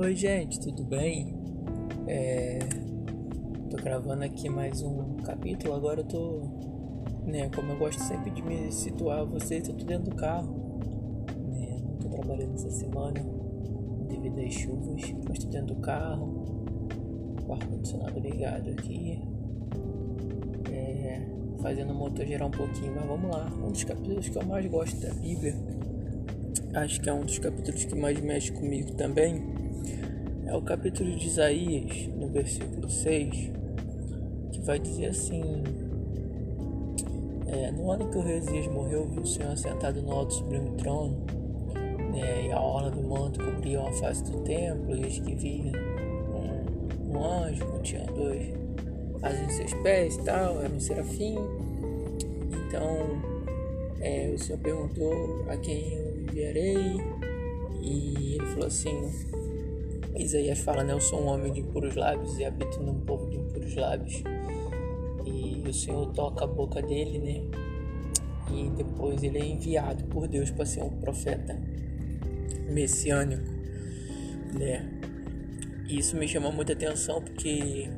Oi, gente, tudo bem? É... Tô gravando aqui mais um capítulo. Agora eu tô, né, como eu gosto sempre de me situar vocês, eu tô dentro do carro. Né? Não tô trabalhando essa semana devido às chuvas, mas tô dentro do carro. O ar-condicionado ligado aqui. É... Fazendo o motor girar um pouquinho, mas vamos lá. Um dos capítulos que eu mais gosto da Bíblia. Acho que é um dos capítulos que mais mexe comigo também é o capítulo de Isaías, no versículo 6, que vai dizer assim: é, No ano que o rei morreu, viu o Senhor sentado no alto sublime trono, né, e a orla do manto cobria a face do templo, e eis que via um, um anjo que tinha dois asas em seus pés e tal, era um serafim. Então, é, o Senhor perguntou a quem enviarei, e ele falou assim Isaías fala, né? Eu sou um homem de impuros lábios e habito num povo de impuros lábios. E o Senhor toca a boca dele, né? E depois ele é enviado por Deus para ser um profeta messiânico, né? E isso me chama muita atenção porque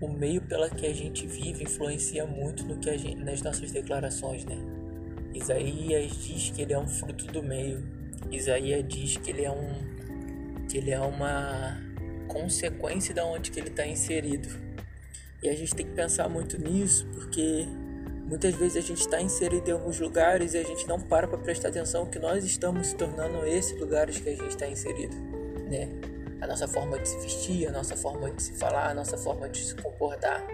o meio pela que a gente vive influencia muito no que a gente, nas nossas declarações, né? Isaías diz que ele é um fruto do meio. Isaías diz que ele é um que ele é uma consequência da onde que ele está inserido. E a gente tem que pensar muito nisso, porque muitas vezes a gente está inserido em alguns lugares e a gente não para para prestar atenção que nós estamos se tornando esses lugares que a gente está inserido, né? A nossa forma de se vestir, a nossa forma de se falar, a nossa forma de se comportar.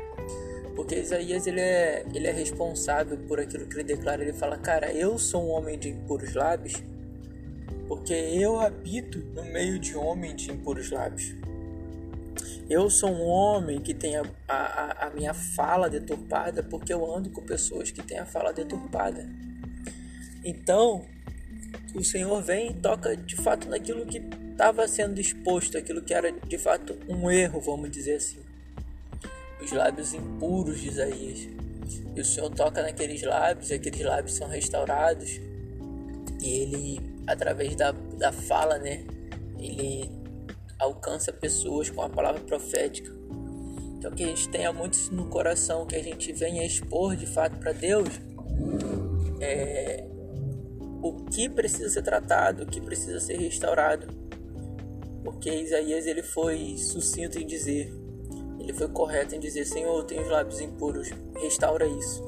Porque Isaías ele é, ele é responsável por aquilo que ele declara. Ele fala, cara, eu sou um homem de impuros lábios porque eu habito no meio de homens de impuros lábios. Eu sou um homem que tem a, a, a, minha fala deturpada porque eu ando com pessoas que têm a fala deturpada. Então, o Senhor vem e toca de fato naquilo que estava sendo exposto, aquilo que era de fato um erro, vamos dizer assim. Os lábios impuros de Isaías. E o Senhor toca naqueles lábios, e aqueles lábios são restaurados. E ele através da, da fala, né? Ele alcança pessoas com a palavra profética. Então que a gente tenha muito isso no coração, que a gente venha expor de fato para Deus é, o que precisa ser tratado, o que precisa ser restaurado. Porque Isaías ele foi sucinto em dizer, foi correto em dizer, Senhor, eu tenho os lábios impuros, restaura isso.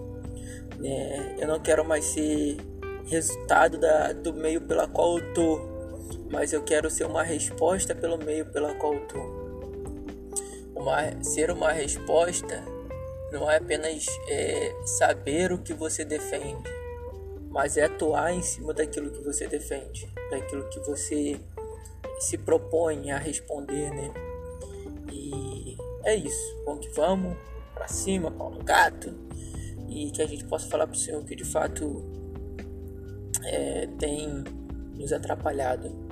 É, eu não quero mais ser resultado da, do meio pela qual eu tô, mas eu quero ser uma resposta pelo meio pela qual eu tô. Uma, ser uma resposta não é apenas é, saber o que você defende, mas é atuar em cima daquilo que você defende, daquilo que você se propõe a responder, né? E é isso. Vamos que vamos, pra cima, pau no gato, e que a gente possa falar pro Senhor que de fato é, tem nos atrapalhado